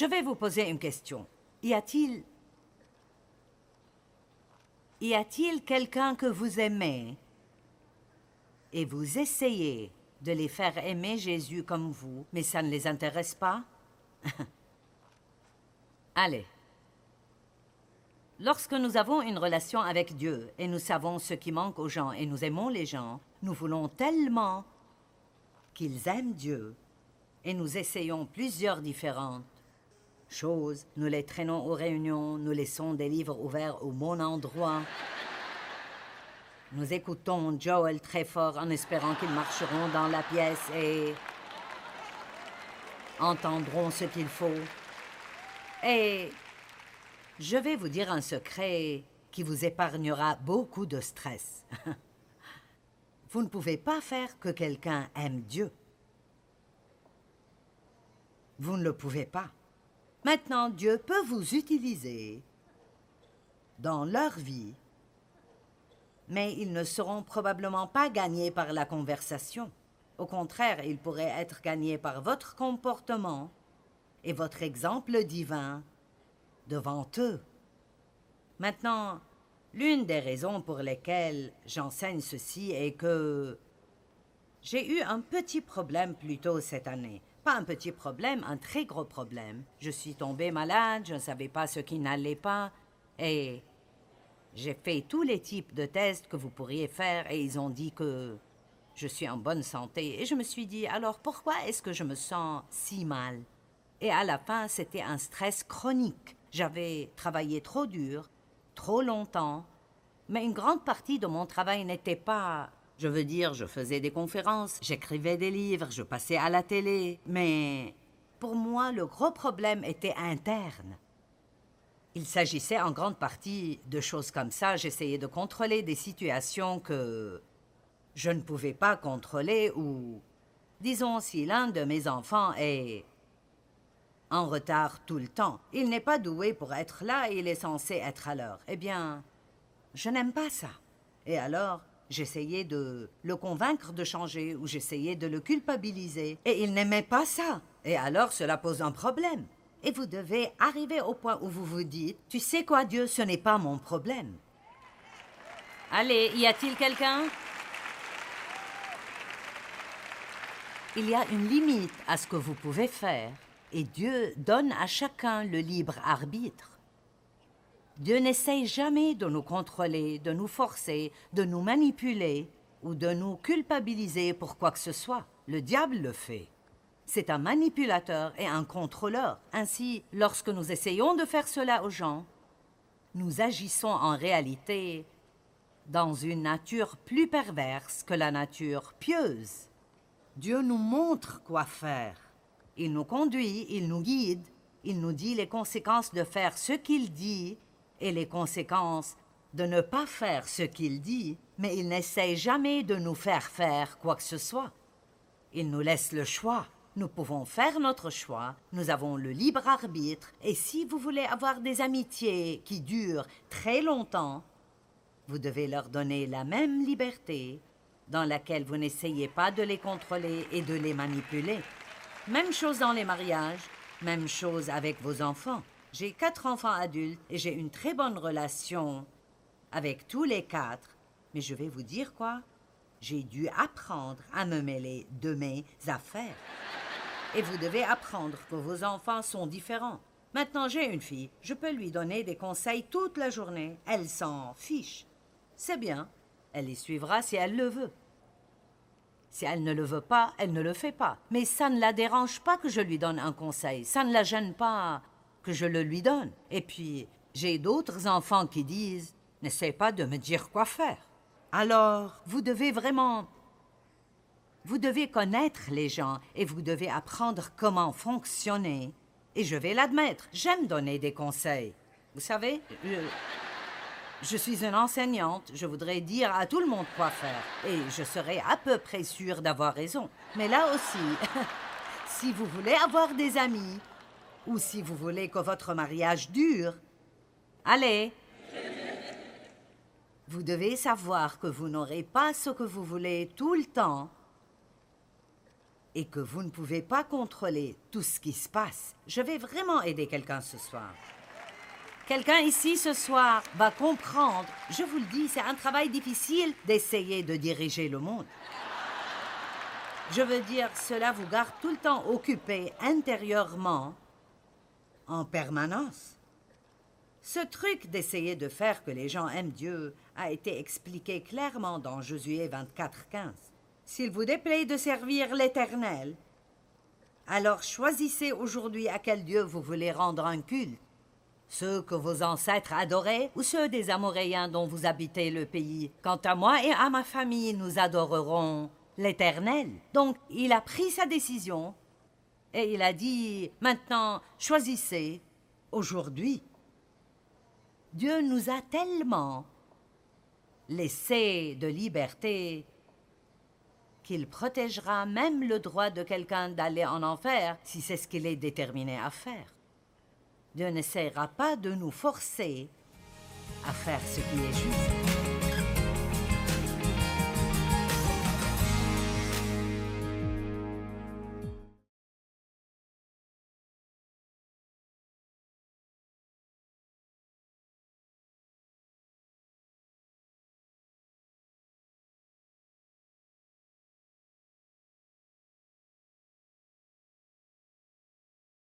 Je vais vous poser une question. Y a-t-il... Quelqu'un que vous aimez et vous essayez de les faire aimer Jésus comme vous, mais ça ne les intéresse pas? Allez. Lorsque nous avons une relation avec Dieu et nous savons ce qui manque aux gens et nous aimons les gens, nous voulons tellement qu'ils aiment Dieu et nous essayons plusieurs différentes choses. Nous les traînons aux réunions, nous laissons des livres ouverts au bon endroit. Nous écoutons Joel très fort en espérant qu'ils marcheront dans la pièce et entendront ce qu'il faut. Et je vais vous dire un secret qui vous épargnera beaucoup de stress. vous ne pouvez pas faire que quelqu'un aime Dieu. Vous ne le pouvez pas. Maintenant, Dieu peut vous utiliser dans leur vie, mais ils ne seront probablement pas gagnés par la conversation. Au contraire, ils pourraient être gagnés par votre comportement et votre exemple divin devant eux. Maintenant, l'une des raisons pour lesquelles j'enseigne ceci est que j'ai eu un petit problème plus tôt cette année. Pas un petit problème, un très gros problème. Je suis tombée malade, je ne savais pas ce qui n'allait pas, et j'ai fait tous les types de tests que vous pourriez faire, et ils ont dit que je suis en bonne santé. Et je me suis dit, alors pourquoi est-ce que je me sens si mal? Et à la fin, c'était un stress chronique. J'avais travaillé trop dur, trop longtemps, mais une grande partie de mon travail n'était pas je veux dire, je faisais des conférences, j'écrivais des livres, je passais à la télé, mais pour moi, le gros problème était interne. Il s'agissait en grande partie de choses comme ça. J'essayais de contrôler des situations que je ne pouvais pas contrôler ou, disons, si l'un de mes enfants est en retard tout le temps, il n'est pas doué pour être là et il est censé être à l'heure. Eh bien, je n'aime pas ça. Et alors, J'essayais de le convaincre de changer ou j'essayais de le culpabiliser. Et il n'aimait pas ça. Et alors cela pose un problème. Et vous devez arriver au point où vous vous dites, tu sais quoi Dieu, ce n'est pas mon problème. Allez, y a-t-il quelqu'un? Il y a une limite à ce que vous pouvez faire, et Dieu donne à chacun le libre arbitre. Dieu n'essaye jamais de nous contrôler, de nous forcer, de nous manipuler ou de nous culpabiliser pour quoi que ce soit. Le diable le fait. C'est un manipulateur et un contrôleur. Ainsi, lorsque nous essayons de faire cela aux gens, nous agissons en réalité dans une nature plus perverse que la nature pieuse. Dieu nous montre quoi faire. Il nous conduit, il nous guide, il nous dit les conséquences de faire ce qu'il dit et les conséquences de ne pas faire ce qu'il dit, mais il n'essaie jamais de nous faire faire quoi que ce soit. Il nous laisse le choix. Nous pouvons faire notre choix, nous avons le libre arbitre, et si vous voulez avoir des amitiés qui durent très longtemps, vous devez leur donner la même liberté dans laquelle vous n'essayez pas de les contrôler et de les manipuler. Même chose dans les mariages, même chose avec vos enfants. J'ai quatre enfants adultes et j'ai une très bonne relation avec tous les quatre. Mais je vais vous dire quoi? J'ai dû apprendre à me mêler de mes affaires. Et vous devez apprendre que vos enfants sont différents. Maintenant, j'ai une fille. Je peux lui donner des conseils toute la journée. Elle s'en fiche. C'est bien. Elle les suivra si elle le veut. Si elle ne le veut pas, elle ne le fait pas. Mais ça ne la dérange pas que je lui donne un conseil. Ça ne la gêne pas que je le lui donne. Et puis, j'ai d'autres enfants qui disent N'essaie pas de me dire quoi faire. Alors, vous devez vraiment. Vous devez connaître les gens et vous devez apprendre comment fonctionner. Et je vais l'admettre, j'aime donner des conseils. Vous savez, je, je suis une enseignante, je voudrais dire à tout le monde quoi faire. Et je serai à peu près sûre d'avoir raison. Mais là aussi, si vous voulez avoir des amis, ou si vous voulez que votre mariage dure, allez. Vous devez savoir que vous n'aurez pas ce que vous voulez tout le temps. et que vous ne pouvez pas contrôler tout ce qui se passe, je vais vraiment aider quelqu'un ce soir. Quelqu'un ici ce soir va comprendre, je vous le dis, c'est un travail difficile d'essayer de diriger le monde. Je veux dire, cela vous garde tout le temps occupé intérieurement, en permanence. Ce truc d'essayer de faire que les gens aiment Dieu a été expliqué clairement dans Josué 24, 15. S'il vous déplaît de servir l'Éternel, alors choisissez aujourd'hui à quel Dieu vous voulez rendre un culte. Ceux que vos ancêtres adoraient ou ceux des Amoréens dont vous habitez le pays. Quant à moi et à ma famille, nous adorerons l'Éternel. Donc il a pris sa décision et il a dit, maintenant, choisissez aujourd'hui. Dieu nous a tellement laissé de liberté qu'il protégera même le droit de quelqu'un d'aller en enfer si c'est ce qu'il est déterminé à faire. Dieu n'essaiera pas de nous forcer à faire ce qui est juste.